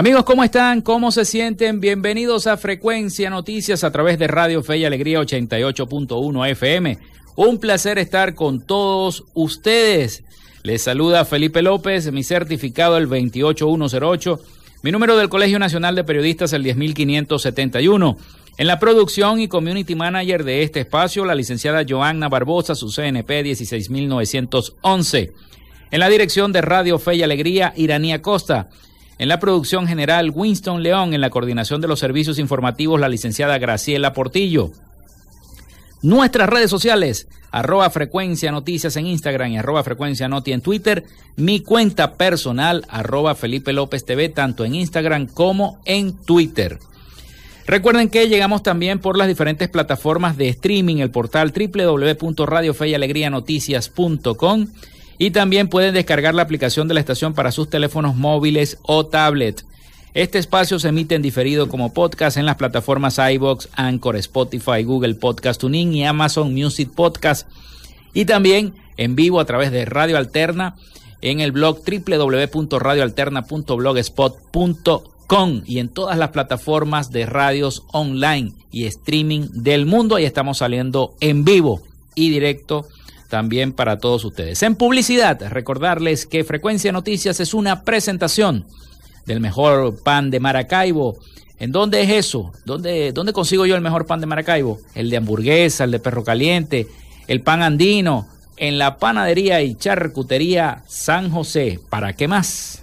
Amigos, ¿cómo están? ¿Cómo se sienten? Bienvenidos a Frecuencia Noticias a través de Radio Fe y Alegría 88.1 FM. Un placer estar con todos ustedes. Les saluda Felipe López, mi certificado el 28108, mi número del Colegio Nacional de Periodistas el 10571. En la producción y community manager de este espacio, la licenciada Joanna Barbosa, su CNP 16911. En la dirección de Radio Fe y Alegría, Iranía Costa. En la producción general, Winston León. En la coordinación de los servicios informativos, la licenciada Graciela Portillo. Nuestras redes sociales, arroba frecuencia noticias en Instagram y arroba frecuencia noti en Twitter. Mi cuenta personal, arroba Felipe López TV, tanto en Instagram como en Twitter. Recuerden que llegamos también por las diferentes plataformas de streaming, el portal www.radiofeyalegrianoticias.com y también pueden descargar la aplicación de la estación para sus teléfonos móviles o tablet. Este espacio se emite en diferido como podcast en las plataformas iBox, Anchor, Spotify, Google Podcast Tuning y Amazon Music Podcast. Y también en vivo a través de Radio Alterna en el blog www.radioalterna.blogspot.com y en todas las plataformas de radios online y streaming del mundo. Ahí estamos saliendo en vivo y directo también para todos ustedes. En publicidad, recordarles que Frecuencia Noticias es una presentación del mejor pan de Maracaibo. ¿En dónde es eso? ¿Dónde, ¿Dónde consigo yo el mejor pan de Maracaibo? El de hamburguesa, el de perro caliente, el pan andino, en la panadería y charcutería San José. ¿Para qué más?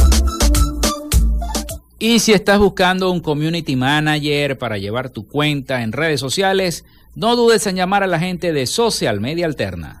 Y si estás buscando un community manager para llevar tu cuenta en redes sociales, no dudes en llamar a la gente de Social Media Alterna.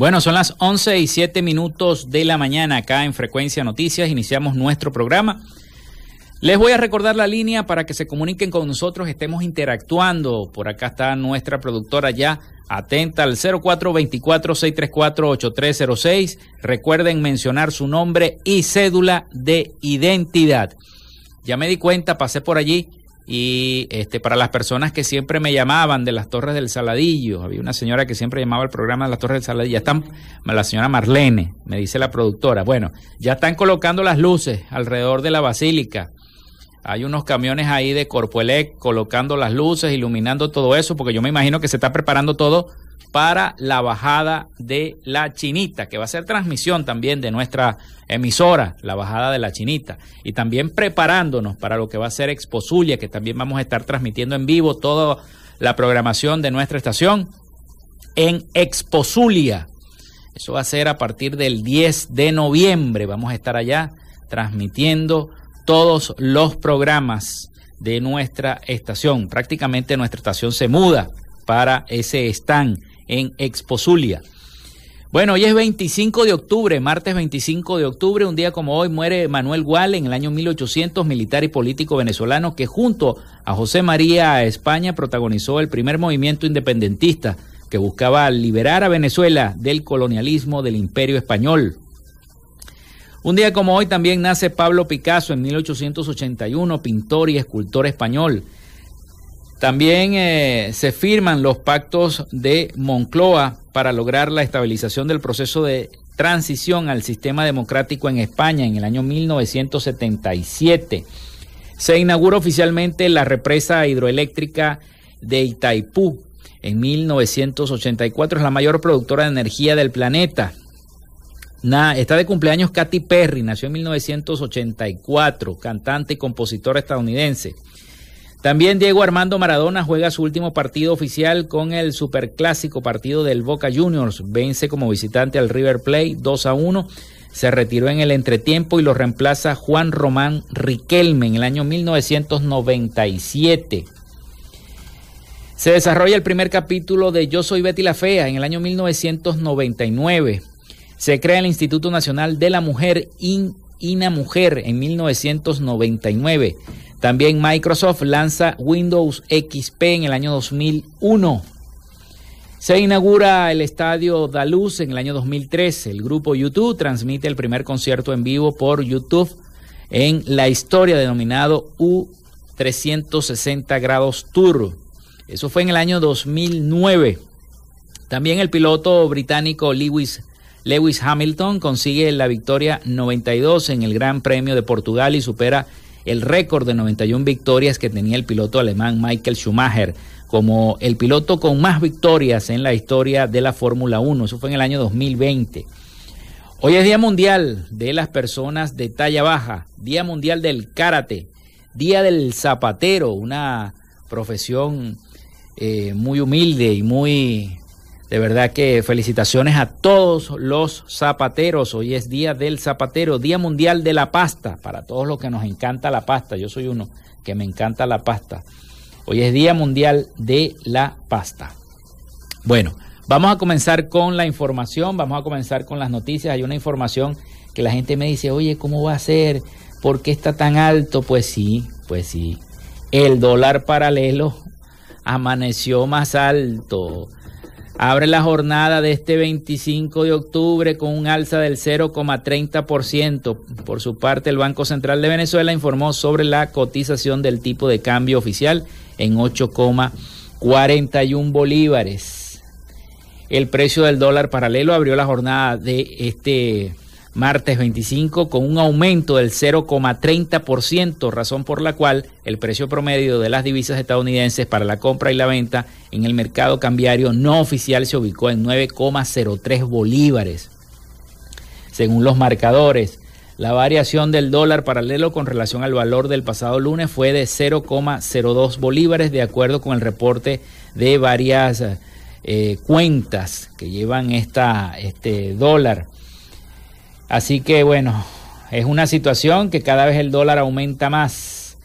Bueno, son las 11 y 7 minutos de la mañana acá en Frecuencia Noticias. Iniciamos nuestro programa. Les voy a recordar la línea para que se comuniquen con nosotros, estemos interactuando. Por acá está nuestra productora ya atenta al 0424-634-8306. Recuerden mencionar su nombre y cédula de identidad. Ya me di cuenta, pasé por allí y este, para las personas que siempre me llamaban de las Torres del Saladillo, había una señora que siempre llamaba el programa de las Torres del Saladillo, ya están, la señora Marlene, me dice la productora, bueno, ya están colocando las luces alrededor de la basílica. Hay unos camiones ahí de Corpoelec colocando las luces, iluminando todo eso, porque yo me imagino que se está preparando todo para la bajada de la Chinita, que va a ser transmisión también de nuestra emisora, la bajada de la Chinita, y también preparándonos para lo que va a ser Exposulia, que también vamos a estar transmitiendo en vivo toda la programación de nuestra estación en Exposulia. Eso va a ser a partir del 10 de noviembre, vamos a estar allá transmitiendo todos los programas de nuestra estación. Prácticamente nuestra estación se muda para ese stand en Exposulia. Bueno, hoy es 25 de octubre, martes 25 de octubre, un día como hoy muere Manuel Gual en el año 1800, militar y político venezolano que junto a José María España protagonizó el primer movimiento independentista que buscaba liberar a Venezuela del colonialismo del imperio español. Un día como hoy también nace Pablo Picasso en 1881, pintor y escultor español. También eh, se firman los pactos de Moncloa para lograr la estabilización del proceso de transición al sistema democrático en España en el año 1977. Se inaugura oficialmente la represa hidroeléctrica de Itaipú en 1984. Es la mayor productora de energía del planeta. está de cumpleaños Katy Perry, nació en 1984, cantante y compositora estadounidense. También Diego Armando Maradona juega su último partido oficial con el superclásico partido del Boca Juniors. Vence como visitante al River Plate 2 a 1. Se retiró en el entretiempo y lo reemplaza Juan Román Riquelme en el año 1997. Se desarrolla el primer capítulo de Yo Soy Betty la Fea en el año 1999. Se crea el Instituto Nacional de la Mujer, INA Mujer, en 1999. También Microsoft lanza Windows XP en el año 2001. Se inaugura el estadio Daluz en el año 2013. El grupo YouTube transmite el primer concierto en vivo por YouTube en la historia denominado U360 grados Tour. Eso fue en el año 2009. También el piloto británico Lewis, Lewis Hamilton consigue la victoria 92 en el Gran Premio de Portugal y supera el récord de 91 victorias que tenía el piloto alemán Michael Schumacher como el piloto con más victorias en la historia de la Fórmula 1. Eso fue en el año 2020. Hoy es Día Mundial de las Personas de Talla Baja, Día Mundial del Karate, Día del Zapatero, una profesión eh, muy humilde y muy de verdad que felicitaciones a todos los zapateros. Hoy es Día del Zapatero, Día Mundial de la Pasta, para todos los que nos encanta la pasta. Yo soy uno que me encanta la pasta. Hoy es Día Mundial de la Pasta. Bueno, vamos a comenzar con la información, vamos a comenzar con las noticias. Hay una información que la gente me dice, oye, ¿cómo va a ser? ¿Por qué está tan alto? Pues sí, pues sí. El dólar paralelo amaneció más alto abre la jornada de este 25 de octubre con un alza del 0,30%. Por su parte, el Banco Central de Venezuela informó sobre la cotización del tipo de cambio oficial en 8,41 bolívares. El precio del dólar paralelo abrió la jornada de este martes 25 con un aumento del 0,30%, razón por la cual el precio promedio de las divisas estadounidenses para la compra y la venta en el mercado cambiario no oficial se ubicó en 9,03 bolívares. Según los marcadores, la variación del dólar paralelo con relación al valor del pasado lunes fue de 0,02 bolívares, de acuerdo con el reporte de varias eh, cuentas que llevan esta, este dólar. Así que bueno, es una situación que cada vez el dólar aumenta más.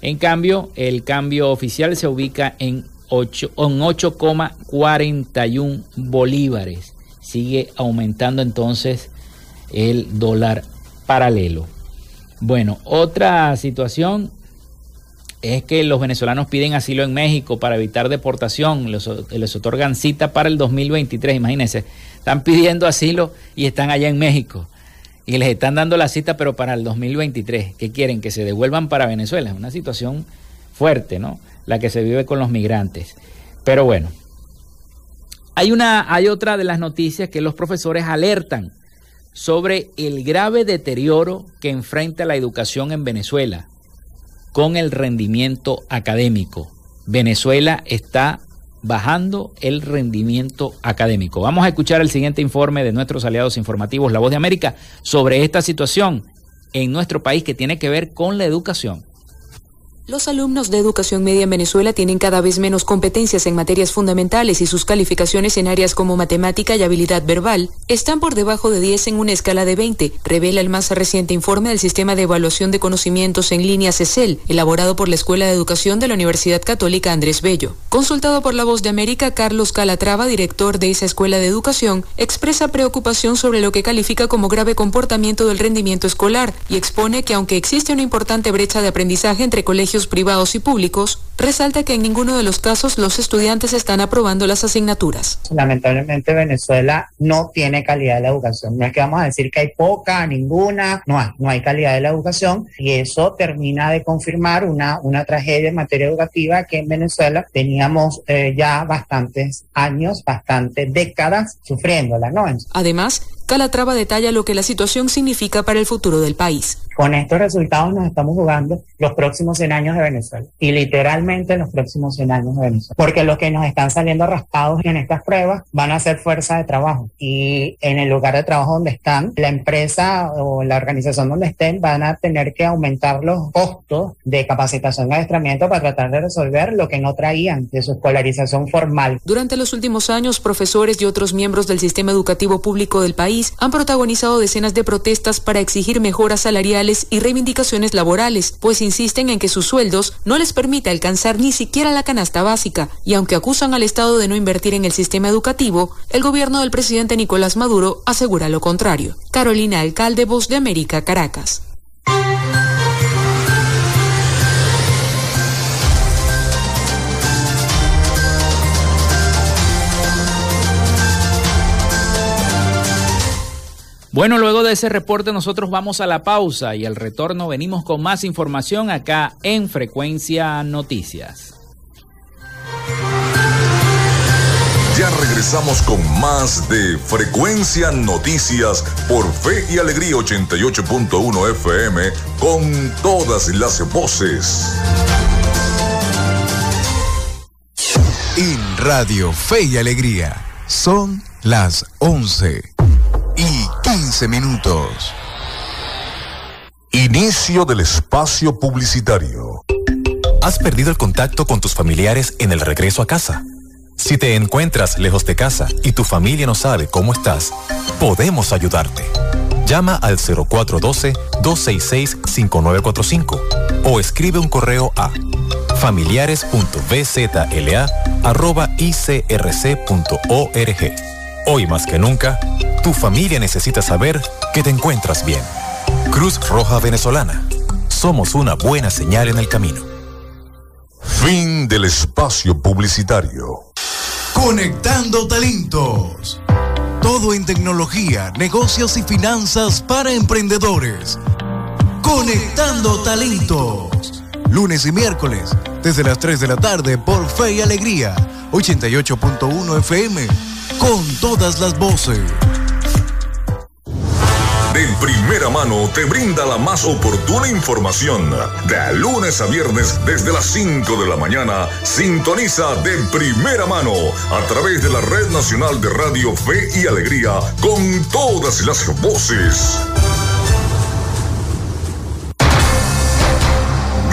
En cambio, el cambio oficial se ubica en 8,41 bolívares. Sigue aumentando entonces el dólar paralelo. Bueno, otra situación es que los venezolanos piden asilo en México para evitar deportación, les, les, otorgan cita para el 2023, imagínense, están pidiendo asilo y están allá en México y les están dando la cita pero para el 2023, ¿qué quieren? Que se devuelvan para Venezuela, es una situación fuerte, ¿no? La que se vive con los migrantes. Pero bueno, hay, una, hay otra de las noticias que los profesores alertan sobre el grave deterioro que enfrenta la educación en Venezuela con el rendimiento académico. Venezuela está bajando el rendimiento académico. Vamos a escuchar el siguiente informe de nuestros aliados informativos, La Voz de América, sobre esta situación en nuestro país que tiene que ver con la educación. Los alumnos de educación media en Venezuela tienen cada vez menos competencias en materias fundamentales y sus calificaciones en áreas como matemática y habilidad verbal están por debajo de 10 en una escala de 20, revela el más reciente informe del Sistema de Evaluación de Conocimientos en Línea CECEL, elaborado por la Escuela de Educación de la Universidad Católica Andrés Bello. Consultado por La Voz de América, Carlos Calatrava, director de esa escuela de educación, expresa preocupación sobre lo que califica como grave comportamiento del rendimiento escolar y expone que aunque existe una importante brecha de aprendizaje entre colegios privados y públicos, resalta que en ninguno de los casos los estudiantes están aprobando las asignaturas. Lamentablemente Venezuela no tiene calidad de la educación. No es que vamos a decir que hay poca, ninguna, no hay, no hay calidad de la educación y eso termina de confirmar una, una tragedia en materia educativa que en Venezuela teníamos eh, ya bastantes años, bastantes décadas sufriéndola, ¿no? Además, Calatrava detalla lo que la situación significa para el futuro del país. Con estos resultados nos estamos jugando los próximos 100 años de Venezuela y literalmente los próximos 100 años de Venezuela. Porque los que nos están saliendo raspados en estas pruebas van a ser fuerza de trabajo y en el lugar de trabajo donde están, la empresa o la organización donde estén van a tener que aumentar los costos de capacitación y adiestramiento para tratar de resolver lo que no traían de su escolarización formal. Durante los últimos años, profesores y otros miembros del sistema educativo público del país han protagonizado decenas de protestas para exigir mejoras salariales y reivindicaciones laborales, pues insisten en que sus sueldos no les permite ni siquiera la canasta básica, y aunque acusan al Estado de no invertir en el sistema educativo, el gobierno del presidente Nicolás Maduro asegura lo contrario. Carolina Alcalde, Voz de América, Caracas. Bueno, luego de ese reporte nosotros vamos a la pausa y al retorno venimos con más información acá en Frecuencia Noticias. Ya regresamos con más de Frecuencia Noticias por Fe y Alegría 88.1 FM con todas las voces. En Radio Fe y Alegría son las 11 y 15 minutos. Inicio del espacio publicitario. ¿Has perdido el contacto con tus familiares en el regreso a casa? Si te encuentras lejos de casa y tu familia no sabe cómo estás, podemos ayudarte. Llama al 0412-266-5945 o escribe un correo a familiares.bzla.icrc.org. Hoy más que nunca, tu familia necesita saber que te encuentras bien. Cruz Roja Venezolana. Somos una buena señal en el camino. Fin del espacio publicitario. Conectando talentos. Todo en tecnología, negocios y finanzas para emprendedores. Conectando talentos. Lunes y miércoles, desde las 3 de la tarde por Fe y Alegría, 88.1 FM, con todas las voces. Del primera mano te brinda la más oportuna información. De lunes a viernes desde las 5 de la mañana, sintoniza de primera mano a través de la Red Nacional de Radio Fe y Alegría con todas las voces.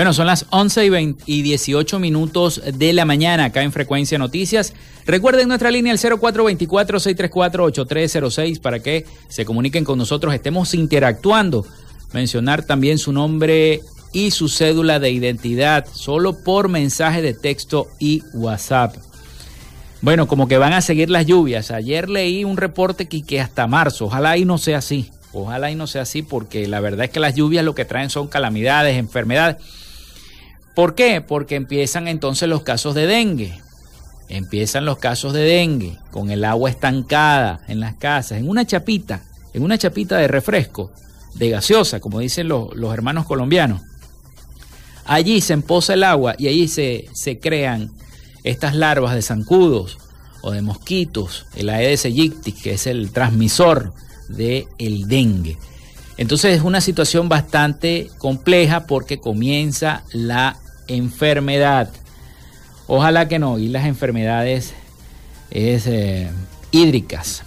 Bueno, son las 11 y, y 18 minutos de la mañana acá en Frecuencia Noticias. Recuerden nuestra línea el 0424-634-8306 para que se comuniquen con nosotros, estemos interactuando. Mencionar también su nombre y su cédula de identidad solo por mensaje de texto y WhatsApp. Bueno, como que van a seguir las lluvias. Ayer leí un reporte que, que hasta marzo. Ojalá y no sea así. Ojalá y no sea así porque la verdad es que las lluvias lo que traen son calamidades, enfermedades. ¿Por qué? Porque empiezan entonces los casos de dengue. Empiezan los casos de dengue con el agua estancada en las casas, en una chapita, en una chapita de refresco, de gaseosa, como dicen los, hermanos colombianos. Allí se empoza el agua y allí se, se crean estas larvas de zancudos o de mosquitos, el Aedes aegypti, que es el transmisor del el dengue. Entonces es una situación bastante compleja porque comienza la enfermedad. Ojalá que no, y las enfermedades es, eh, hídricas.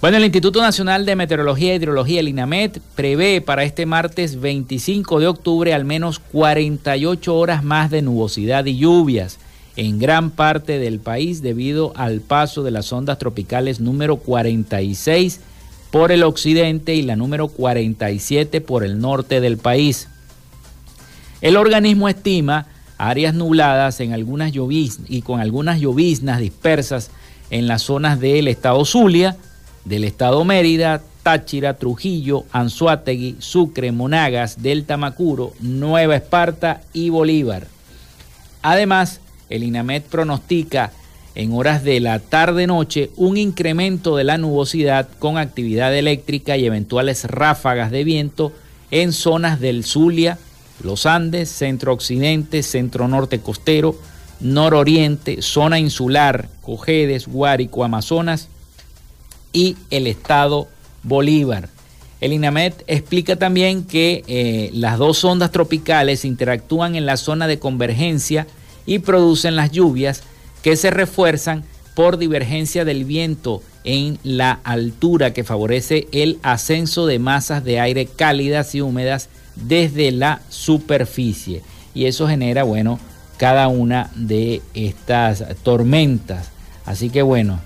Bueno, el Instituto Nacional de Meteorología e Hidrología, el INAMET, prevé para este martes 25 de octubre al menos 48 horas más de nubosidad y lluvias en gran parte del país debido al paso de las ondas tropicales número 46 por el occidente y la número 47 por el norte del país. El organismo estima áreas nubladas en algunas y con algunas lloviznas dispersas en las zonas del estado Zulia, del estado Mérida, Táchira, Trujillo, Anzuategui, Sucre, Monagas, Delta Macuro, Nueva Esparta y Bolívar. Además, el INAMED pronostica en horas de la tarde-noche un incremento de la nubosidad con actividad eléctrica y eventuales ráfagas de viento en zonas del Zulia, los Andes, centro-occidente, centro-norte costero, nororiente, zona insular, Cojedes, Guárico, Amazonas y el estado Bolívar. El INAMED explica también que eh, las dos ondas tropicales interactúan en la zona de convergencia y producen las lluvias que se refuerzan por divergencia del viento en la altura que favorece el ascenso de masas de aire cálidas y húmedas desde la superficie. Y eso genera, bueno, cada una de estas tormentas. Así que bueno,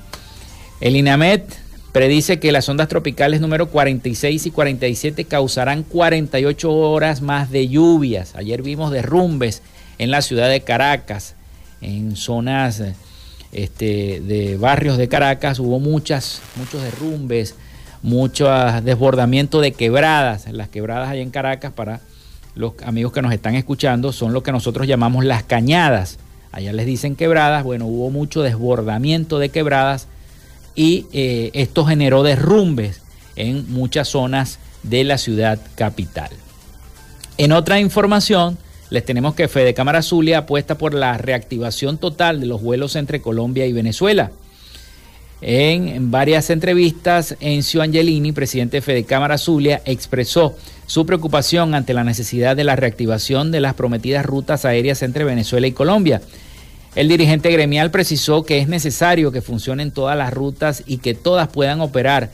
el INAMET predice que las ondas tropicales número 46 y 47 causarán 48 horas más de lluvias. Ayer vimos derrumbes en la ciudad de Caracas, en zonas este, de barrios de Caracas, hubo muchas, muchos derrumbes, mucho desbordamiento de quebradas. Las quebradas allá en Caracas, para los amigos que nos están escuchando, son lo que nosotros llamamos las cañadas. Allá les dicen quebradas, bueno, hubo mucho desbordamiento de quebradas y eh, esto generó derrumbes en muchas zonas de la ciudad capital. En otra información, les tenemos que Fede Cámara Zulia apuesta por la reactivación total de los vuelos entre Colombia y Venezuela. En varias entrevistas, Encio Angelini, presidente de Fede Cámara Zulia, expresó su preocupación ante la necesidad de la reactivación de las prometidas rutas aéreas entre Venezuela y Colombia. El dirigente gremial precisó que es necesario que funcionen todas las rutas y que todas puedan operar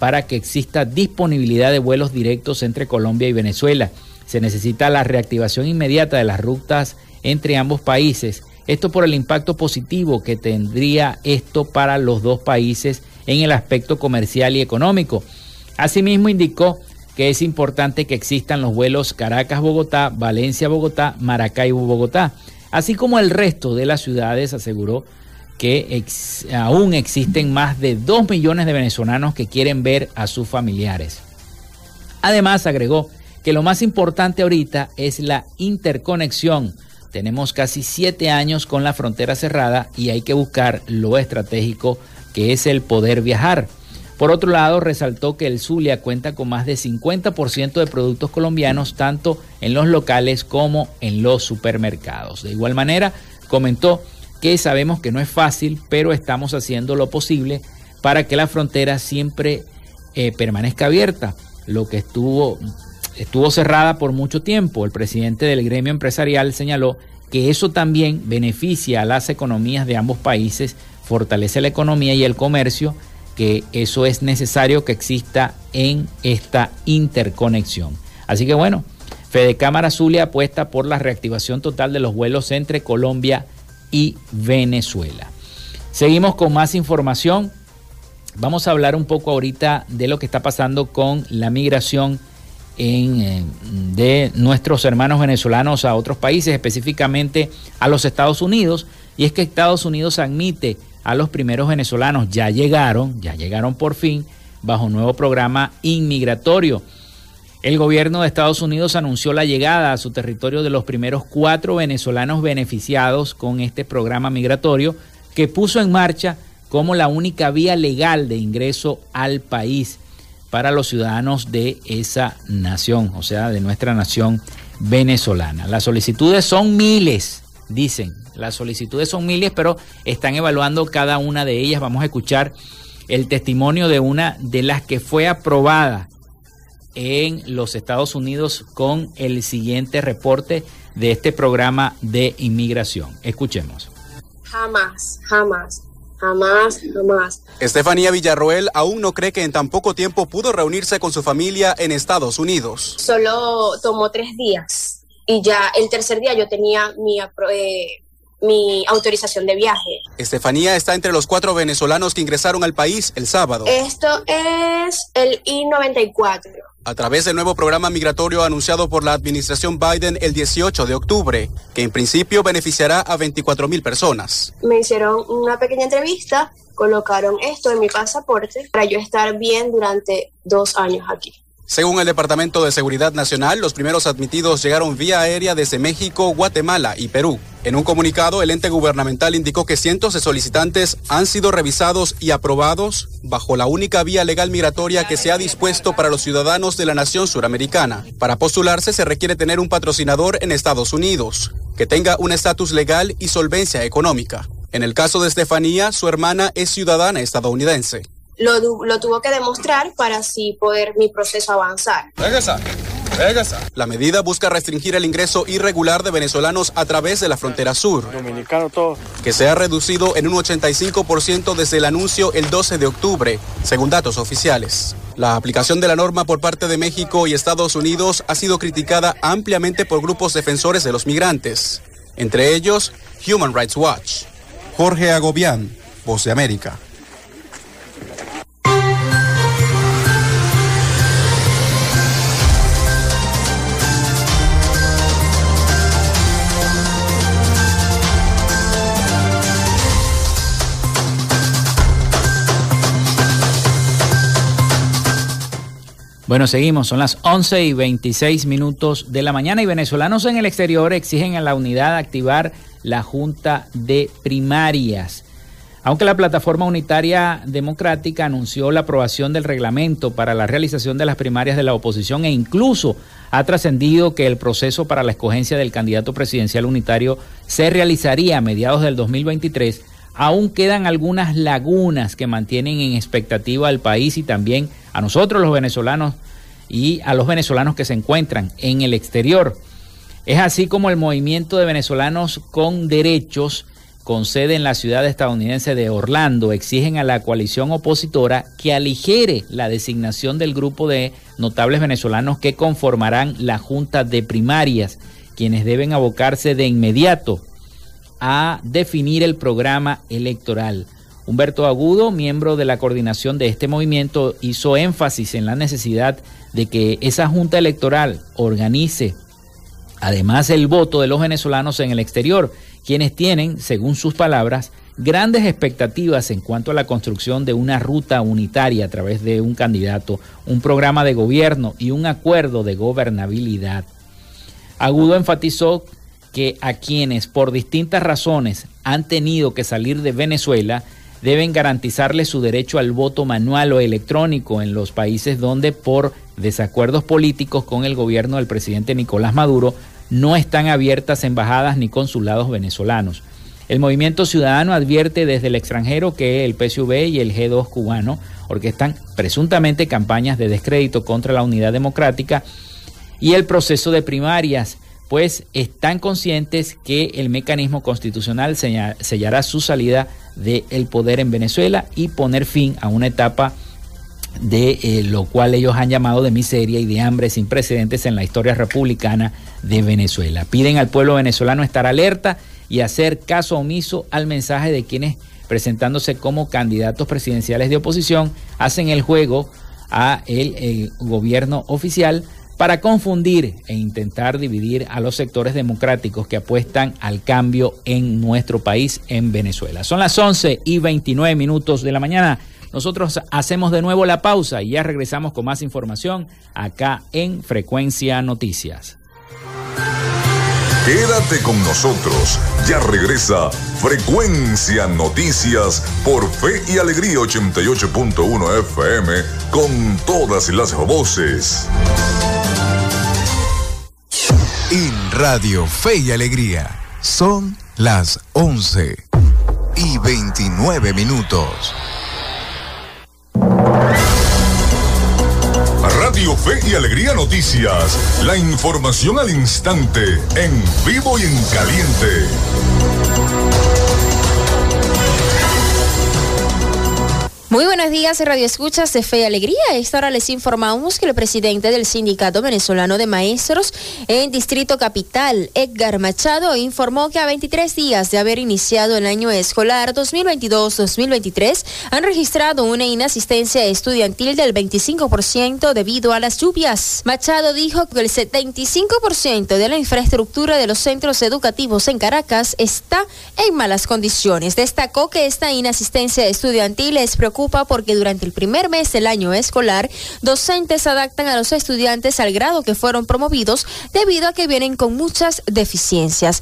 para que exista disponibilidad de vuelos directos entre Colombia y Venezuela. Se necesita la reactivación inmediata de las rutas entre ambos países. Esto por el impacto positivo que tendría esto para los dos países en el aspecto comercial y económico. Asimismo indicó que es importante que existan los vuelos Caracas-Bogotá, Valencia-Bogotá, Maracaibo-Bogotá, así como el resto de las ciudades, aseguró que aún existen más de 2 millones de venezolanos que quieren ver a sus familiares. Además, agregó que lo más importante ahorita es la interconexión. Tenemos casi siete años con la frontera cerrada y hay que buscar lo estratégico que es el poder viajar. Por otro lado, resaltó que el Zulia cuenta con más de 50% de productos colombianos, tanto en los locales como en los supermercados. De igual manera, comentó que sabemos que no es fácil, pero estamos haciendo lo posible para que la frontera siempre eh, permanezca abierta. Lo que estuvo estuvo cerrada por mucho tiempo. El presidente del gremio empresarial señaló que eso también beneficia a las economías de ambos países, fortalece la economía y el comercio, que eso es necesario que exista en esta interconexión. Así que bueno, Fede Cámara Zulia apuesta por la reactivación total de los vuelos entre Colombia y Venezuela. Seguimos con más información. Vamos a hablar un poco ahorita de lo que está pasando con la migración en, de nuestros hermanos venezolanos a otros países, específicamente a los Estados Unidos. Y es que Estados Unidos admite a los primeros venezolanos, ya llegaron, ya llegaron por fin, bajo un nuevo programa inmigratorio. El gobierno de Estados Unidos anunció la llegada a su territorio de los primeros cuatro venezolanos beneficiados con este programa migratorio que puso en marcha como la única vía legal de ingreso al país para los ciudadanos de esa nación, o sea, de nuestra nación venezolana. Las solicitudes son miles, dicen, las solicitudes son miles, pero están evaluando cada una de ellas. Vamos a escuchar el testimonio de una de las que fue aprobada en los Estados Unidos con el siguiente reporte de este programa de inmigración. Escuchemos. Jamás, jamás Jamás, jamás. Estefanía Villarroel aún no cree que en tan poco tiempo pudo reunirse con su familia en Estados Unidos. Solo tomó tres días y ya el tercer día yo tenía mi, eh, mi autorización de viaje. Estefanía está entre los cuatro venezolanos que ingresaron al país el sábado. Esto es el I-94 a través del nuevo programa migratorio anunciado por la administración Biden el 18 de octubre, que en principio beneficiará a 24 mil personas. Me hicieron una pequeña entrevista, colocaron esto en mi pasaporte para yo estar bien durante dos años aquí. Según el Departamento de Seguridad Nacional, los primeros admitidos llegaron vía aérea desde México, Guatemala y Perú. En un comunicado, el ente gubernamental indicó que cientos de solicitantes han sido revisados y aprobados bajo la única vía legal migratoria que se ha dispuesto para los ciudadanos de la nación suramericana. Para postularse se requiere tener un patrocinador en Estados Unidos, que tenga un estatus legal y solvencia económica. En el caso de Estefanía, su hermana es ciudadana estadounidense lo, lo tuvo que demostrar para así poder mi proceso avanzar. La medida busca restringir el ingreso irregular de venezolanos a través de la frontera sur, Dominicano todo. que se ha reducido en un 85% desde el anuncio el 12 de octubre, según datos oficiales. La aplicación de la norma por parte de México y Estados Unidos ha sido criticada ampliamente por grupos defensores de los migrantes, entre ellos Human Rights Watch. Jorge Agobián, Voz de América. Bueno, seguimos, son las 11 y 26 minutos de la mañana y venezolanos en el exterior exigen a la unidad activar la Junta de Primarias. Aunque la Plataforma Unitaria Democrática anunció la aprobación del reglamento para la realización de las primarias de la oposición e incluso ha trascendido que el proceso para la escogencia del candidato presidencial unitario se realizaría a mediados del 2023, aún quedan algunas lagunas que mantienen en expectativa al país y también a nosotros los venezolanos y a los venezolanos que se encuentran en el exterior. Es así como el movimiento de venezolanos con derechos con sede en la ciudad estadounidense de Orlando exigen a la coalición opositora que aligere la designación del grupo de notables venezolanos que conformarán la Junta de Primarias, quienes deben abocarse de inmediato a definir el programa electoral. Humberto Agudo, miembro de la coordinación de este movimiento, hizo énfasis en la necesidad de que esa junta electoral organice además el voto de los venezolanos en el exterior, quienes tienen, según sus palabras, grandes expectativas en cuanto a la construcción de una ruta unitaria a través de un candidato, un programa de gobierno y un acuerdo de gobernabilidad. Agudo enfatizó que a quienes por distintas razones han tenido que salir de Venezuela deben garantizarles su derecho al voto manual o electrónico en los países donde por desacuerdos políticos con el gobierno del presidente Nicolás Maduro no están abiertas embajadas ni consulados venezolanos. El movimiento ciudadano advierte desde el extranjero que el PSV y el G2 cubano orquestan presuntamente campañas de descrédito contra la unidad democrática y el proceso de primarias, pues están conscientes que el mecanismo constitucional sellará su salida del poder en Venezuela y poner fin a una etapa de eh, lo cual ellos han llamado de miseria y de hambre sin precedentes en la historia republicana de Venezuela. Piden al pueblo venezolano estar alerta y hacer caso omiso al mensaje de quienes presentándose como candidatos presidenciales de oposición hacen el juego a el, el gobierno oficial para confundir e intentar dividir a los sectores democráticos que apuestan al cambio en nuestro país, en Venezuela. Son las 11 y 29 minutos de la mañana. Nosotros hacemos de nuevo la pausa y ya regresamos con más información acá en Frecuencia Noticias. Quédate con nosotros, ya regresa Frecuencia Noticias por Fe y Alegría 88.1 FM con todas las voces. Radio Fe y Alegría son las 11 y 29 minutos. Radio Fe y Alegría Noticias. La información al instante, en vivo y en caliente. Muy buenos días, Radio Escuchas de Fe y Alegría. Esta hora les informamos que el presidente del Sindicato Venezolano de Maestros en Distrito Capital, Edgar Machado, informó que a 23 días de haber iniciado el año escolar 2022-2023 han registrado una inasistencia estudiantil del 25% debido a las lluvias. Machado dijo que el 75% de la infraestructura de los centros educativos en Caracas está en malas condiciones. Destacó que esta inasistencia estudiantil es preocupante porque durante el primer mes del año escolar, docentes adaptan a los estudiantes al grado que fueron promovidos debido a que vienen con muchas deficiencias.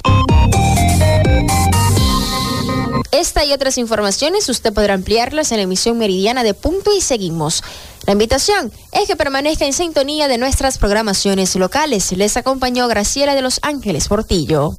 Esta y otras informaciones usted podrá ampliarlas en la emisión meridiana de Punto y Seguimos. La invitación es que permanezca en sintonía de nuestras programaciones locales. Les acompañó Graciela de Los Ángeles Portillo.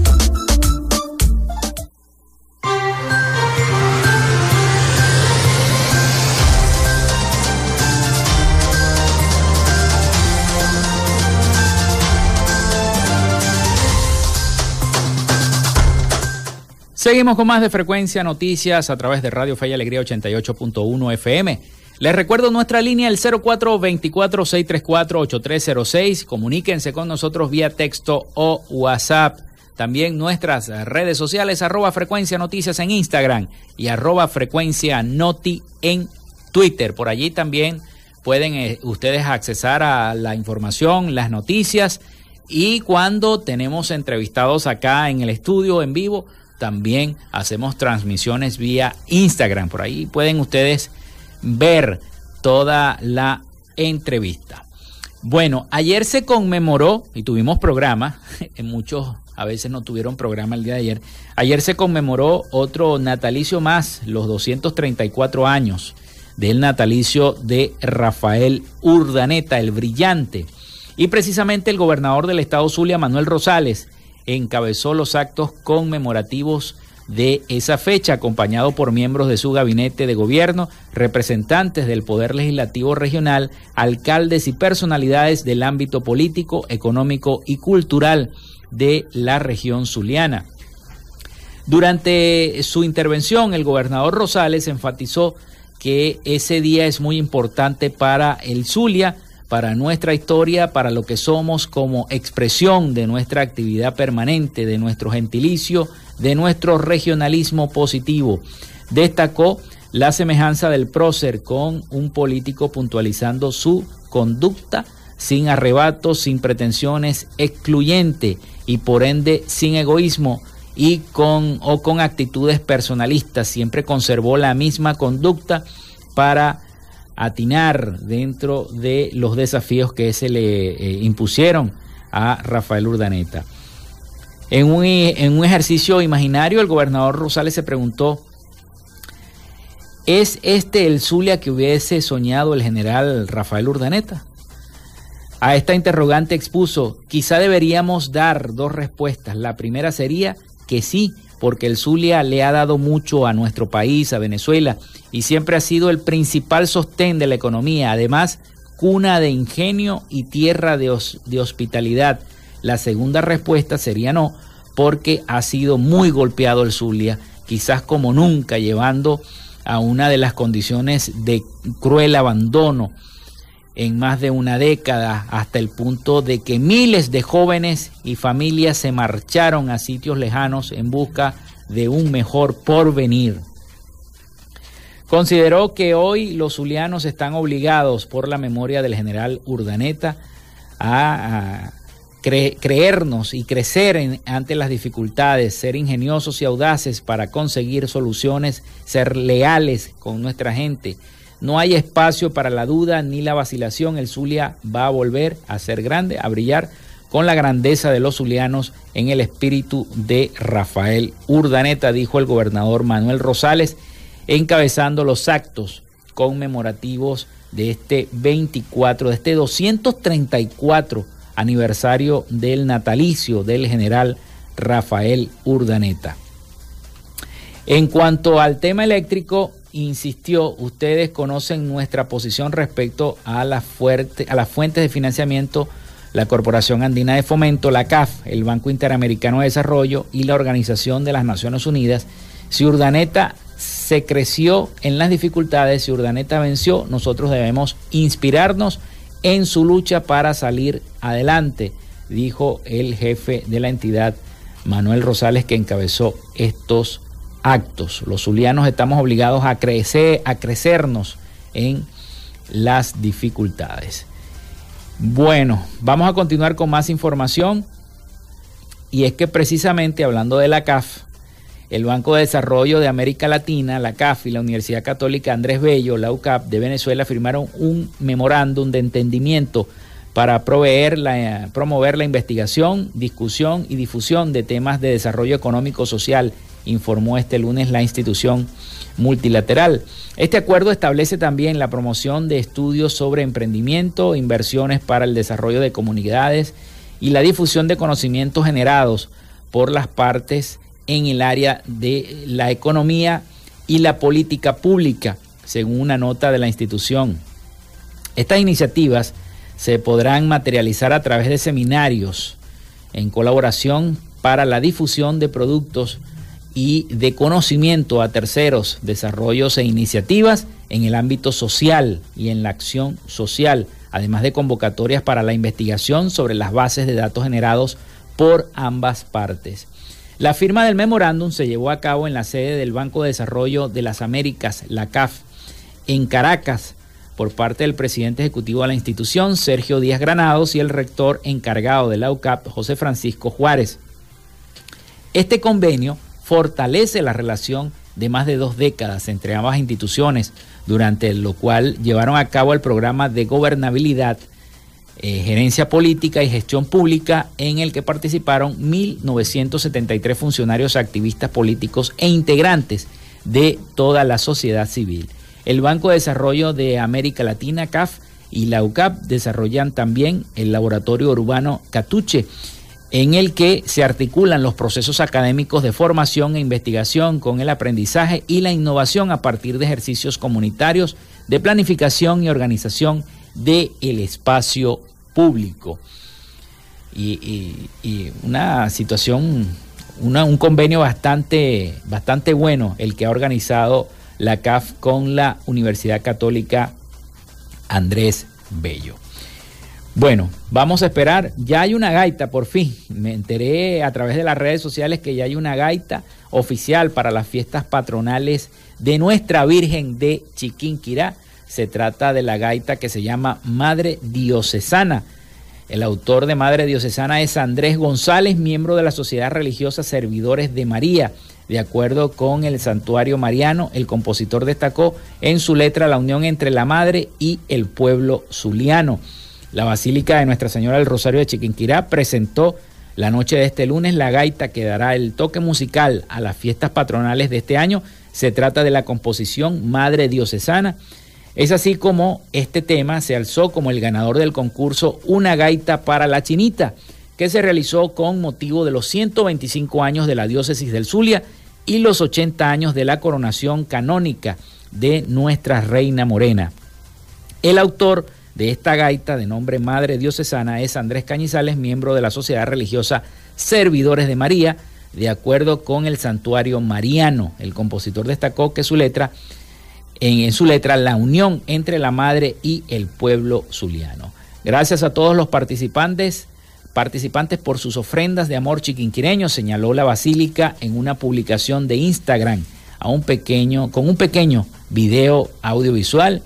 Seguimos con más de frecuencia noticias a través de Radio Fe y Alegría 88.1 FM. Les recuerdo nuestra línea el 0424-634-8306. Comuníquense con nosotros vía texto o WhatsApp. También nuestras redes sociales, arroba frecuencia noticias en Instagram y arroba frecuencia noti en Twitter. Por allí también pueden eh, ustedes accesar a la información, las noticias y cuando tenemos entrevistados acá en el estudio en vivo, también hacemos transmisiones vía Instagram. Por ahí pueden ustedes ver toda la entrevista. Bueno, ayer se conmemoró y tuvimos programa, muchos a veces no tuvieron programa el día de ayer. Ayer se conmemoró otro natalicio más, los 234 años del natalicio de Rafael Urdaneta, el brillante. Y precisamente el gobernador del estado Zulia, Manuel Rosales, encabezó los actos conmemorativos de esa fecha, acompañado por miembros de su gabinete de gobierno, representantes del Poder Legislativo Regional, alcaldes y personalidades del ámbito político, económico y cultural de la región zuliana. Durante su intervención, el gobernador Rosales enfatizó que ese día es muy importante para el Zulia, para nuestra historia, para lo que somos como expresión de nuestra actividad permanente, de nuestro gentilicio, de nuestro regionalismo positivo. Destacó la semejanza del prócer con un político puntualizando su conducta sin arrebatos, sin pretensiones, excluyente y por ende sin egoísmo y con o con actitudes personalistas. Siempre conservó la misma conducta para atinar dentro de los desafíos que se le eh, impusieron a Rafael Urdaneta. En un, en un ejercicio imaginario, el gobernador Rosales se preguntó, ¿es este el Zulia que hubiese soñado el general Rafael Urdaneta? A esta interrogante expuso, quizá deberíamos dar dos respuestas. La primera sería que sí, porque el Zulia le ha dado mucho a nuestro país, a Venezuela, y siempre ha sido el principal sostén de la economía, además cuna de ingenio y tierra de, de hospitalidad. La segunda respuesta sería no, porque ha sido muy golpeado el Zulia, quizás como nunca, llevando a una de las condiciones de cruel abandono en más de una década, hasta el punto de que miles de jóvenes y familias se marcharon a sitios lejanos en busca de un mejor porvenir. Consideró que hoy los zulianos están obligados por la memoria del general Urdaneta a, creernos y crecer ante las dificultades, ser ingeniosos y audaces para conseguir soluciones, ser leales con nuestra gente, no hay espacio para la duda ni la vacilación. El Zulia va a volver a ser grande, a brillar con la grandeza de los zulianos en el espíritu de Rafael Urdaneta, dijo el gobernador Manuel Rosales, encabezando los actos conmemorativos de este 24, de este 234 aniversario del natalicio del general Rafael Urdaneta. En cuanto al tema eléctrico, insistió, ustedes conocen nuestra posición respecto a, a las fuentes de financiamiento, la Corporación Andina de Fomento, la CAF, el Banco Interamericano de Desarrollo y la Organización de las Naciones Unidas. Si Urdaneta se creció en las dificultades, si Urdaneta venció, nosotros debemos inspirarnos en su lucha para salir adelante, dijo el jefe de la entidad, Manuel Rosales, que encabezó estos actos. Los zulianos estamos obligados a crecer, a crecernos en las dificultades. Bueno, vamos a continuar con más información. Y es que precisamente hablando de la CAF, el Banco de Desarrollo de América Latina, la CAF y la Universidad Católica Andrés Bello, la UCAP de Venezuela, firmaron un memorándum de entendimiento para proveer la, promover la investigación, discusión y difusión de temas de desarrollo económico, social informó este lunes la institución multilateral. Este acuerdo establece también la promoción de estudios sobre emprendimiento, inversiones para el desarrollo de comunidades y la difusión de conocimientos generados por las partes en el área de la economía y la política pública, según una nota de la institución. Estas iniciativas se podrán materializar a través de seminarios en colaboración para la difusión de productos y de conocimiento a terceros, desarrollos e iniciativas en el ámbito social y en la acción social, además de convocatorias para la investigación sobre las bases de datos generados por ambas partes. La firma del memorándum se llevó a cabo en la sede del Banco de Desarrollo de las Américas, la CAF, en Caracas, por parte del presidente ejecutivo de la institución, Sergio Díaz Granados, y el rector encargado de la UCAP, José Francisco Juárez. Este convenio fortalece la relación de más de dos décadas entre ambas instituciones, durante lo cual llevaron a cabo el programa de gobernabilidad, eh, gerencia política y gestión pública, en el que participaron 1.973 funcionarios activistas políticos e integrantes de toda la sociedad civil. El Banco de Desarrollo de América Latina, CAF, y la UCAP desarrollan también el laboratorio urbano Catuche, en el que se articulan los procesos académicos de formación e investigación con el aprendizaje y la innovación a partir de ejercicios comunitarios de planificación y organización del el espacio público. Y, una situación, un convenio bastante, bastante bueno el que ha organizado la CAF con la Universidad Católica Andrés Bello. Bueno, vamos a esperar. Ya hay una gaita, por fin. Me enteré a través de las redes sociales que ya hay una gaita oficial para las fiestas patronales de nuestra Virgen de Chiquinquirá. Se trata de la gaita que se llama Madre Diocesana. El autor de Madre Diocesana es Andrés González, miembro de la Sociedad Religiosa Servidores de María. De acuerdo con el Santuario Mariano, el compositor destacó en su letra la unión entre la Madre y el pueblo zuliano. La Basílica de Nuestra Señora del Rosario de Chiquinquirá presentó la noche de este lunes la gaita que dará el toque musical a las fiestas patronales de este año. Se trata de la composición Madre Diocesana. Es así como este tema se alzó como el ganador del concurso Una gaita para la chinita, que se realizó con motivo de los 125 años de la diócesis del Zulia y los 80 años de la coronación canónica de nuestra Reina Morena. El autor de esta gaita de nombre Madre Diocesana es Andrés Cañizales, miembro de la Sociedad Religiosa Servidores de María, de acuerdo con el santuario mariano. El compositor destacó que su letra, en, su letra, la unión entre la madre y el pueblo zuliano. Gracias a todos los participantes, participantes por sus ofrendas de amor chiquinquireño, señaló la basílica en una publicación de Instagram a un pequeño, con un pequeño video audiovisual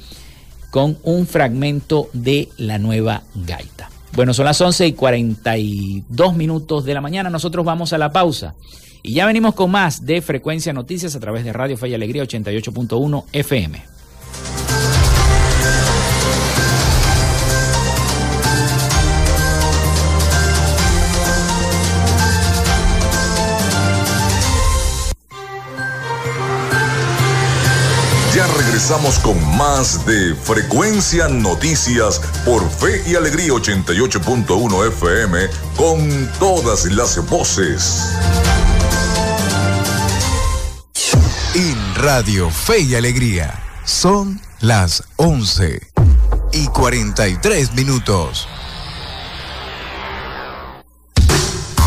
con un fragmento de la nueva gaita. Bueno, son las 11 y 42 minutos de la mañana. Nosotros vamos a la pausa. Y ya venimos con más de Frecuencia Noticias a través de Radio y Alegría 88.1 FM. Regresamos con más de Frecuencia Noticias por Fe y Alegría 88.1 FM con todas las voces. En Radio Fe y Alegría son las 11 y 43 minutos.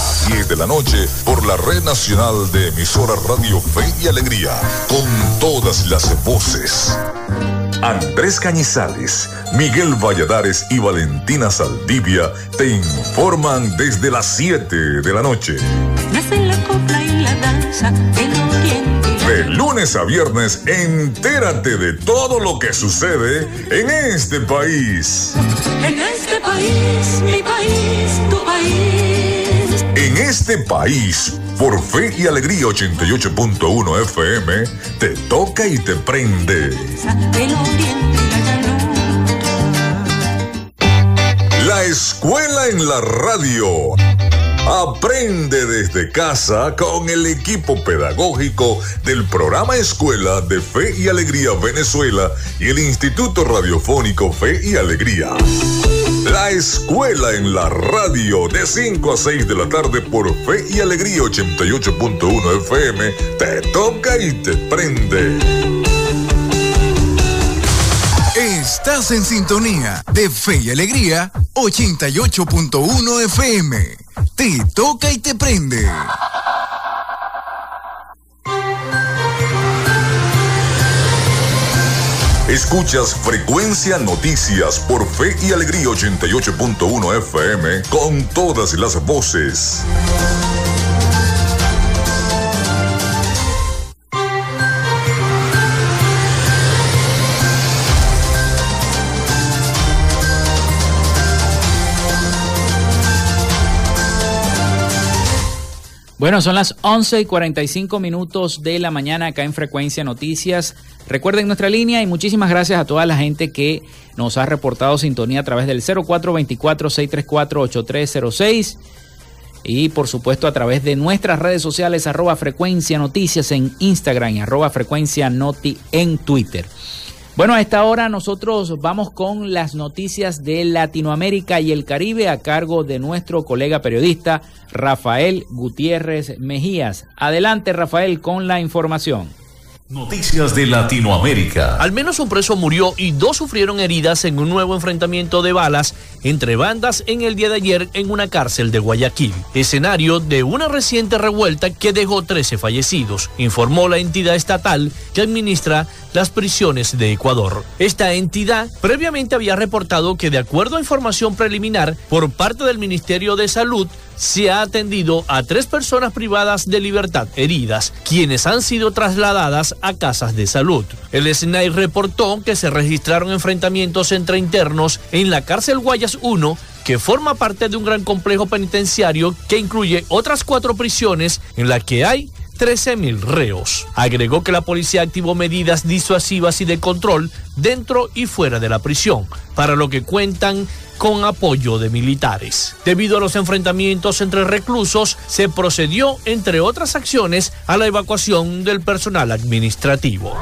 a 10 de la noche por la Red Nacional de Emisora Radio Fe y Alegría, con todas las voces. Andrés Cañizales, Miguel Valladares y Valentina Saldivia te informan desde las 7 de la noche. De lunes a viernes, entérate de todo lo que sucede en este país. En este país, mi país, tu país en este país, por Fe y Alegría 88.1 FM, te toca y te prende. La escuela en la radio. Aprende desde casa con el equipo pedagógico del programa Escuela de Fe y Alegría Venezuela y el Instituto Radiofónico Fe y Alegría. La escuela en la radio de 5 a 6 de la tarde por Fe y Alegría 88.1 FM te toca y te prende. Estás en sintonía de Fe y Alegría 88.1 FM. Te toca y te prende. Escuchas Frecuencia Noticias por Fe y Alegría 88.1 FM con todas las voces. Bueno, son las 11 y 45 minutos de la mañana acá en Frecuencia Noticias. Recuerden nuestra línea y muchísimas gracias a toda la gente que nos ha reportado sintonía a través del 0424-634-8306 y por supuesto a través de nuestras redes sociales arroba Frecuencia Noticias en Instagram y arroba Frecuencia Noti en Twitter. Bueno, a esta hora nosotros vamos con las noticias de Latinoamérica y el Caribe a cargo de nuestro colega periodista Rafael Gutiérrez Mejías. Adelante, Rafael, con la información. Noticias de Latinoamérica. Al menos un preso murió y dos sufrieron heridas en un nuevo enfrentamiento de balas entre bandas en el día de ayer en una cárcel de Guayaquil, escenario de una reciente revuelta que dejó 13 fallecidos, informó la entidad estatal que administra las prisiones de Ecuador. Esta entidad previamente había reportado que de acuerdo a información preliminar por parte del Ministerio de Salud, se ha atendido a tres personas privadas de libertad heridas, quienes han sido trasladadas a casas de salud. El SNAI reportó que se registraron enfrentamientos entre internos en la cárcel Guayas 1 que forma parte de un gran complejo penitenciario que incluye otras cuatro prisiones en la que hay 13.000 reos. Agregó que la policía activó medidas disuasivas y de control dentro y fuera de la prisión, para lo que cuentan con apoyo de militares. Debido a los enfrentamientos entre reclusos, se procedió, entre otras acciones, a la evacuación del personal administrativo.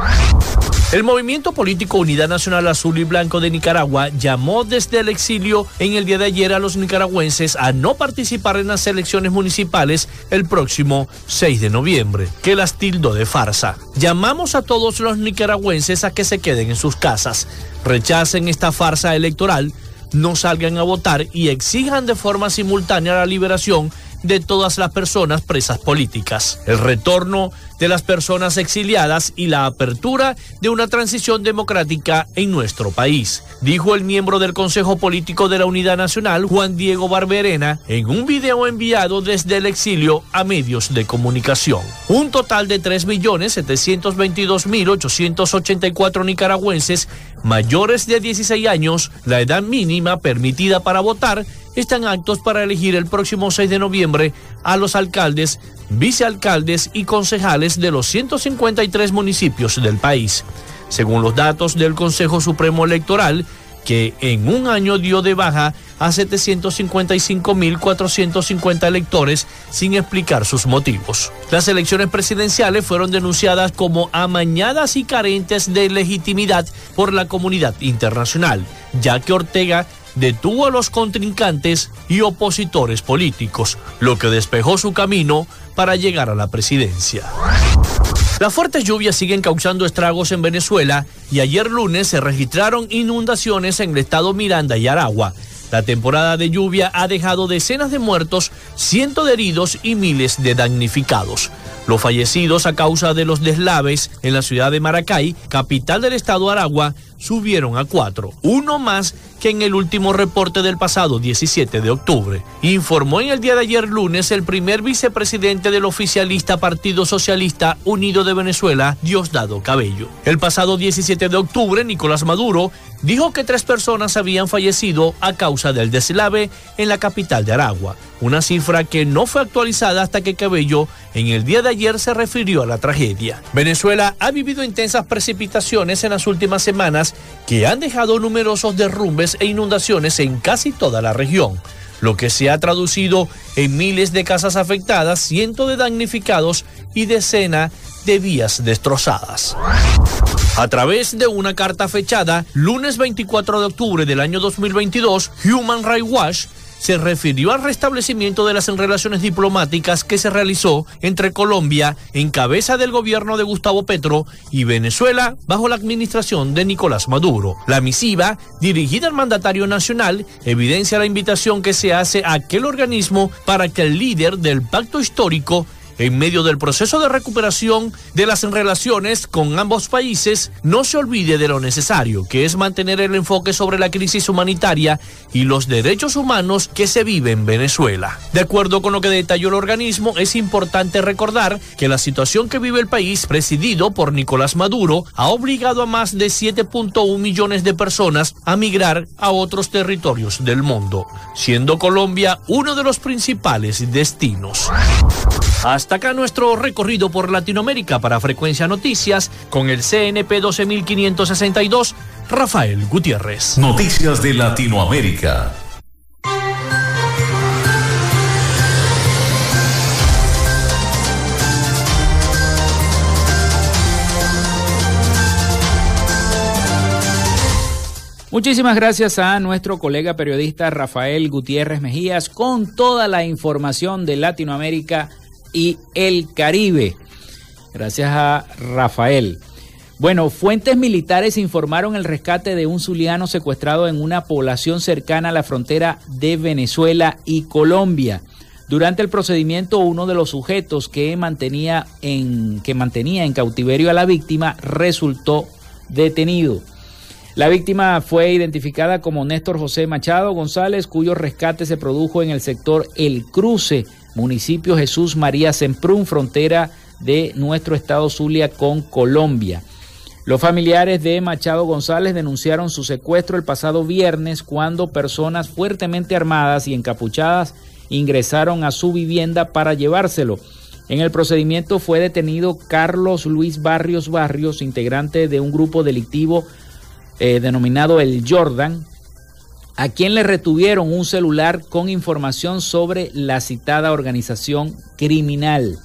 El movimiento político Unidad Nacional Azul y Blanco de Nicaragua llamó desde el exilio en el día de ayer a los nicaragüenses a no participar en las elecciones municipales el próximo 6 de noviembre, que las tildó de farsa. Llamamos a todos los nicaragüenses a que se queden en sus casas, rechacen esta farsa electoral, no salgan a votar y exijan de forma simultánea la liberación de todas las personas presas políticas, el retorno de las personas exiliadas y la apertura de una transición democrática en nuestro país, dijo el miembro del Consejo Político de la Unidad Nacional, Juan Diego Barberena, en un video enviado desde el exilio a medios de comunicación. Un total de 3.722.884 nicaragüenses mayores de 16 años, la edad mínima permitida para votar, están actos para elegir el próximo 6 de noviembre a los alcaldes, vicealcaldes y concejales de los 153 municipios del país. Según los datos del Consejo Supremo Electoral, que en un año dio de baja a 755.450 electores sin explicar sus motivos. Las elecciones presidenciales fueron denunciadas como amañadas y carentes de legitimidad por la comunidad internacional, ya que Ortega detuvo a los contrincantes y opositores políticos, lo que despejó su camino para llegar a la presidencia. Las fuertes lluvias siguen causando estragos en Venezuela y ayer lunes se registraron inundaciones en el estado Miranda y Aragua. La temporada de lluvia ha dejado decenas de muertos, cientos de heridos y miles de damnificados. Los fallecidos a causa de los deslaves en la ciudad de Maracay, capital del estado Aragua, subieron a cuatro, uno más que en el último reporte del pasado 17 de octubre. Informó en el día de ayer lunes el primer vicepresidente del oficialista Partido Socialista Unido de Venezuela, Diosdado Cabello. El pasado 17 de octubre, Nicolás Maduro dijo que tres personas habían fallecido a causa del deslave en la capital de Aragua, una cifra que no fue actualizada hasta que Cabello en el día de ayer se refirió a la tragedia. Venezuela ha vivido intensas precipitaciones en las últimas semanas que han dejado numerosos derrumbes e inundaciones en casi toda la región, lo que se ha traducido en miles de casas afectadas, cientos de damnificados y decenas de vías destrozadas. A través de una carta fechada lunes 24 de octubre del año 2022, Human Rights Watch se refirió al restablecimiento de las relaciones diplomáticas que se realizó entre Colombia, en cabeza del gobierno de Gustavo Petro, y Venezuela, bajo la administración de Nicolás Maduro. La misiva, dirigida al mandatario nacional, evidencia la invitación que se hace a aquel organismo para que el líder del pacto histórico en medio del proceso de recuperación de las relaciones con ambos países, no se olvide de lo necesario, que es mantener el enfoque sobre la crisis humanitaria y los derechos humanos que se vive en Venezuela. De acuerdo con lo que detalló el organismo, es importante recordar que la situación que vive el país, presidido por Nicolás Maduro, ha obligado a más de 7.1 millones de personas a migrar a otros territorios del mundo, siendo Colombia uno de los principales destinos. Acá nuestro recorrido por Latinoamérica para Frecuencia Noticias con el CNP 12562, Rafael Gutiérrez. Noticias de Latinoamérica. Muchísimas gracias a nuestro colega periodista Rafael Gutiérrez Mejías con toda la información de Latinoamérica y el Caribe. Gracias a Rafael. Bueno, fuentes militares informaron el rescate de un zuliano secuestrado en una población cercana a la frontera de Venezuela y Colombia. Durante el procedimiento, uno de los sujetos que mantenía en, que mantenía en cautiverio a la víctima resultó detenido. La víctima fue identificada como Néstor José Machado González, cuyo rescate se produjo en el sector El Cruce, municipio Jesús María Semprún, frontera de nuestro estado Zulia con Colombia. Los familiares de Machado González denunciaron su secuestro el pasado viernes cuando personas fuertemente armadas y encapuchadas ingresaron a su vivienda para llevárselo. En el procedimiento fue detenido Carlos Luis Barrios Barrios, integrante de un grupo delictivo eh, denominado el Jordan, a quien le retuvieron un celular con información sobre la citada organización criminal.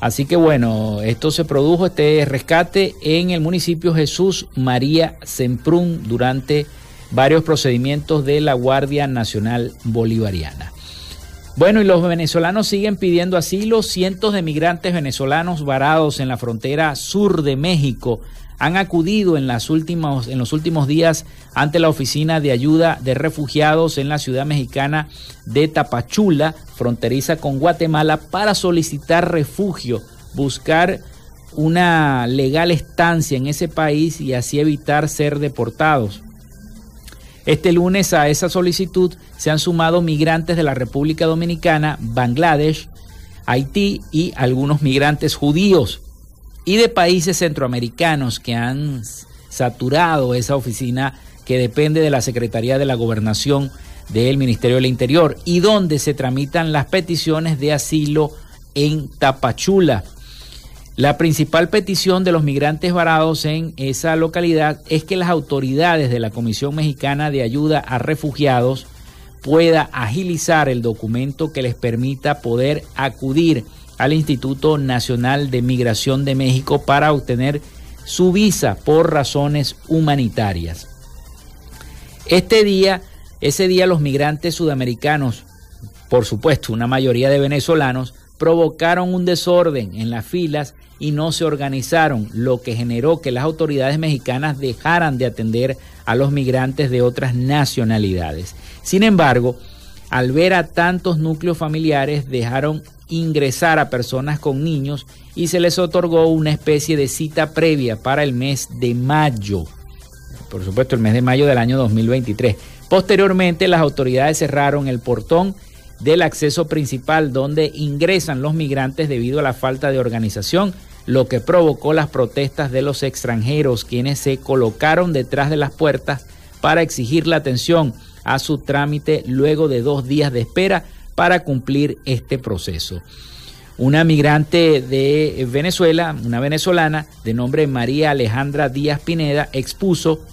Así que bueno, esto se produjo, este rescate en el municipio Jesús María Semprún durante varios procedimientos de la Guardia Nacional Bolivariana. Bueno, y los venezolanos siguen pidiendo asilo. Cientos de migrantes venezolanos varados en la frontera sur de México han acudido en, las en los últimos días ante la Oficina de Ayuda de Refugiados en la ciudad mexicana de Tapachula, fronteriza con Guatemala, para solicitar refugio, buscar una legal estancia en ese país y así evitar ser deportados. Este lunes a esa solicitud se han sumado migrantes de la República Dominicana, Bangladesh, Haití y algunos migrantes judíos y de países centroamericanos que han saturado esa oficina que depende de la Secretaría de la Gobernación del Ministerio del Interior y donde se tramitan las peticiones de asilo en Tapachula. La principal petición de los migrantes varados en esa localidad es que las autoridades de la Comisión Mexicana de Ayuda a Refugiados pueda agilizar el documento que les permita poder acudir al Instituto Nacional de Migración de México para obtener su visa por razones humanitarias. Este día, ese día los migrantes sudamericanos, por supuesto una mayoría de venezolanos, provocaron un desorden en las filas y no se organizaron, lo que generó que las autoridades mexicanas dejaran de atender a los migrantes de otras nacionalidades. Sin embargo, al ver a tantos núcleos familiares, dejaron ingresar a personas con niños y se les otorgó una especie de cita previa para el mes de mayo. Por supuesto, el mes de mayo del año 2023. Posteriormente, las autoridades cerraron el portón del acceso principal donde ingresan los migrantes debido a la falta de organización lo que provocó las protestas de los extranjeros, quienes se colocaron detrás de las puertas para exigir la atención a su trámite luego de dos días de espera para cumplir este proceso. Una migrante de Venezuela, una venezolana de nombre María Alejandra Díaz Pineda, expuso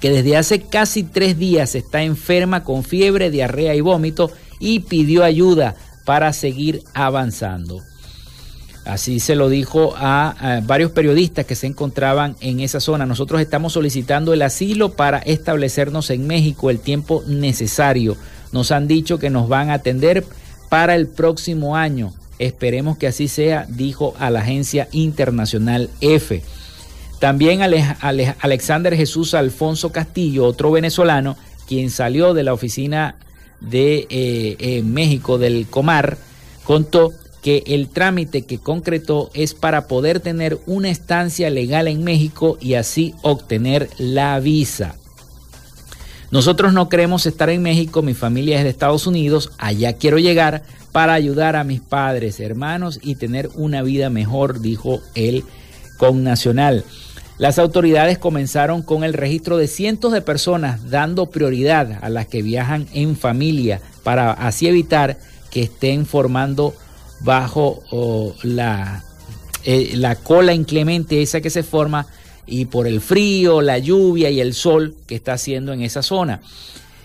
que desde hace casi tres días está enferma con fiebre, diarrea y vómito y pidió ayuda para seguir avanzando. Así se lo dijo a, varios periodistas que se encontraban en esa zona. Nosotros estamos solicitando el asilo para establecernos en México el tiempo necesario. Nos han dicho que nos van a atender para el próximo año. Esperemos que así sea, dijo a la agencia internacional EFE. También Alexander Jesús Alfonso Castillo, otro venezolano, quien salió de la oficina de eh, México del Comar, contó que el trámite que concretó es para poder tener una estancia legal en México y así obtener la visa. Nosotros no queremos estar en México, mi familia es de Estados Unidos, allá quiero llegar para ayudar a mis padres, hermanos y tener una vida mejor, dijo el connacional. Las autoridades comenzaron con el registro de cientos de personas, dando prioridad a las que viajan en familia para así evitar que estén formando bajo la, eh, la cola inclemente esa que se forma y por el frío, la lluvia y el sol que está haciendo en esa zona.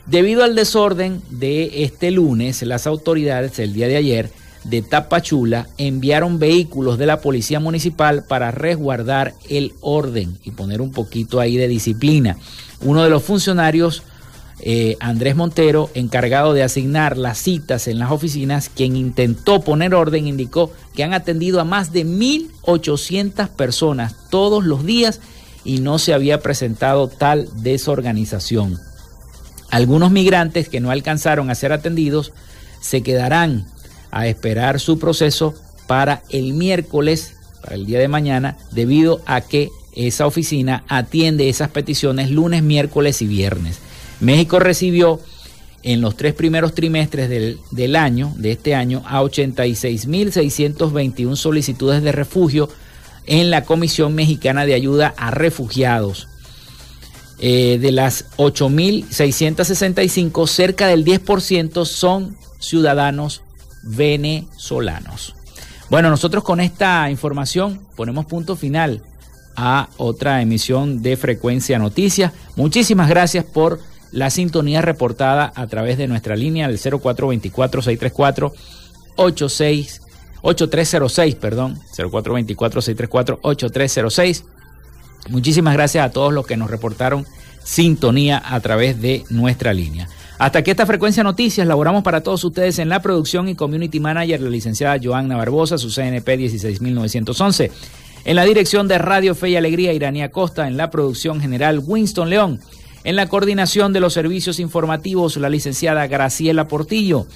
Debido al desorden de este lunes, las autoridades el día de ayer de Tapachula enviaron vehículos de la policía municipal para resguardar el orden y poner un poquito ahí de disciplina. Uno de los funcionarios eh, Andrés Montero, encargado de asignar las citas en las oficinas, quien intentó poner orden, indicó que han atendido a más de 1.800 personas todos los días y no se había presentado tal desorganización. Algunos migrantes que no alcanzaron a ser atendidos se quedarán a esperar su proceso para el miércoles, para el día de mañana, debido a que esa oficina atiende esas peticiones lunes, miércoles y viernes. México recibió en los tres primeros trimestres del, del año, de este año, a 86.621 solicitudes de refugio en la Comisión Mexicana de Ayuda a Refugiados. Eh, de las 8.665, cerca del 10% son ciudadanos venezolanos. Bueno, nosotros con esta información ponemos punto final a otra emisión de Frecuencia Noticias. Muchísimas gracias por la sintonía reportada a través de nuestra línea del 0424-634-86. 8306, perdón, 0424-634-8306. Muchísimas gracias a todos los que nos reportaron sintonía a través de nuestra línea. Hasta aquí esta frecuencia noticias, laboramos para todos ustedes en la producción y community manager la licenciada Joanna Barbosa, su CNP 16911. En la dirección de Radio Fe y Alegría, Iranía Costa. En la producción general, Winston León. En la coordinación de los servicios informativos, la licenciada Graciela Portillo.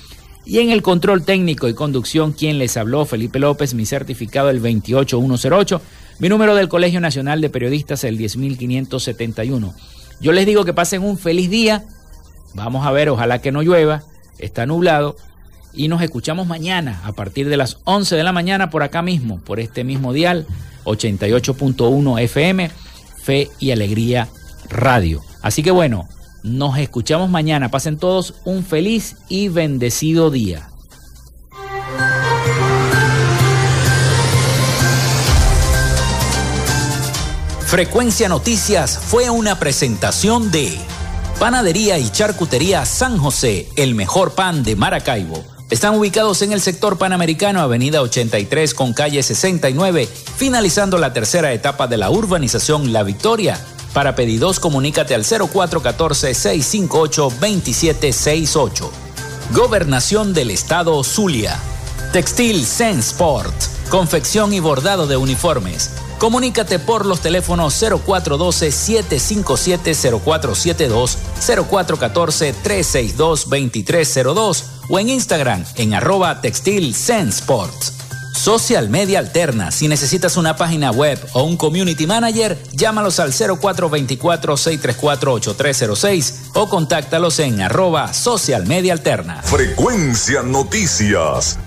Y en el control técnico y conducción, quien les habló, Felipe López, mi certificado el 28108, mi número del Colegio Nacional de Periodistas el 10571. Yo les digo que pasen un feliz día. Vamos a ver, ojalá que no llueva. Está nublado. Y nos escuchamos mañana a partir de las 11 de la mañana por acá mismo, por este mismo dial, 88.1 FM, Fe y Alegría Radio. Así que bueno, nos escuchamos mañana. Pasen todos un feliz y bendecido día. Frecuencia Noticias fue una presentación de Panadería y Charcutería San José, el mejor pan de Maracaibo. Están ubicados en el sector panamericano, Avenida 83 con calle 69, finalizando la tercera etapa de la urbanización La Victoria. Para pedidos, comunícate al 0414-658-2768. Gobernación del Estado Zulia. Textil Sensport. Confección y bordado de uniformes. Comunícate por los teléfonos 0412-757-0472, 0414-362-2302 o en Instagram en arroba textil. Social Media Alterna. Si necesitas una página web o un community manager, llámalos al 0424-634-8306 o contáctalos en arroba Social Alterna. Frecuencia Noticias